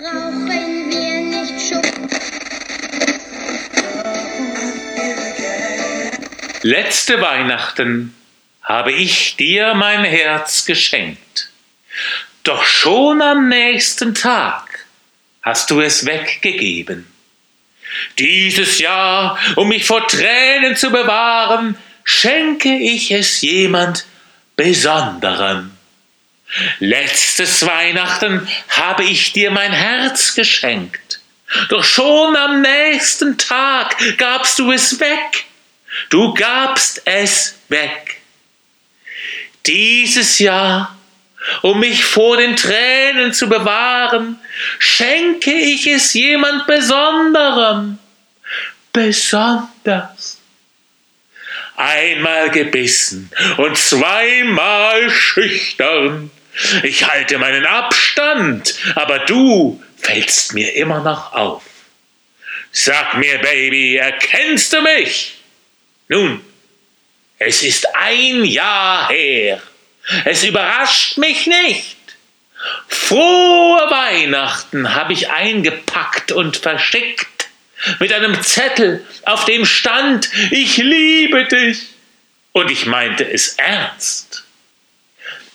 Brauchen wir nicht Schutz. Letzte Weihnachten habe ich dir mein Herz geschenkt. Doch schon am nächsten Tag hast du es weggegeben. Dieses Jahr, um mich vor Tränen zu bewahren, schenke ich es jemand Besonderem. Letztes Weihnachten habe ich dir mein Herz geschenkt, doch schon am nächsten Tag gabst du es weg. Du gabst es weg. Dieses Jahr, um mich vor den Tränen zu bewahren, schenke ich es jemand Besonderem. Besonders. Einmal gebissen und zweimal schüchtern. Ich halte meinen Abstand, aber du fällst mir immer noch auf. Sag mir, Baby, erkennst du mich? Nun, es ist ein Jahr her. Es überrascht mich nicht. Frohe Weihnachten habe ich eingepackt und verschickt mit einem Zettel, auf dem stand, ich liebe dich. Und ich meinte es ernst.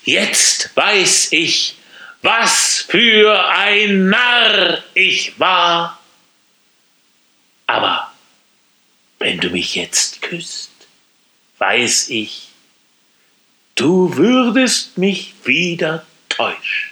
Jetzt weiß ich, was für ein Narr ich war. Aber wenn du mich jetzt küsst, weiß ich, du würdest mich wieder täuschen.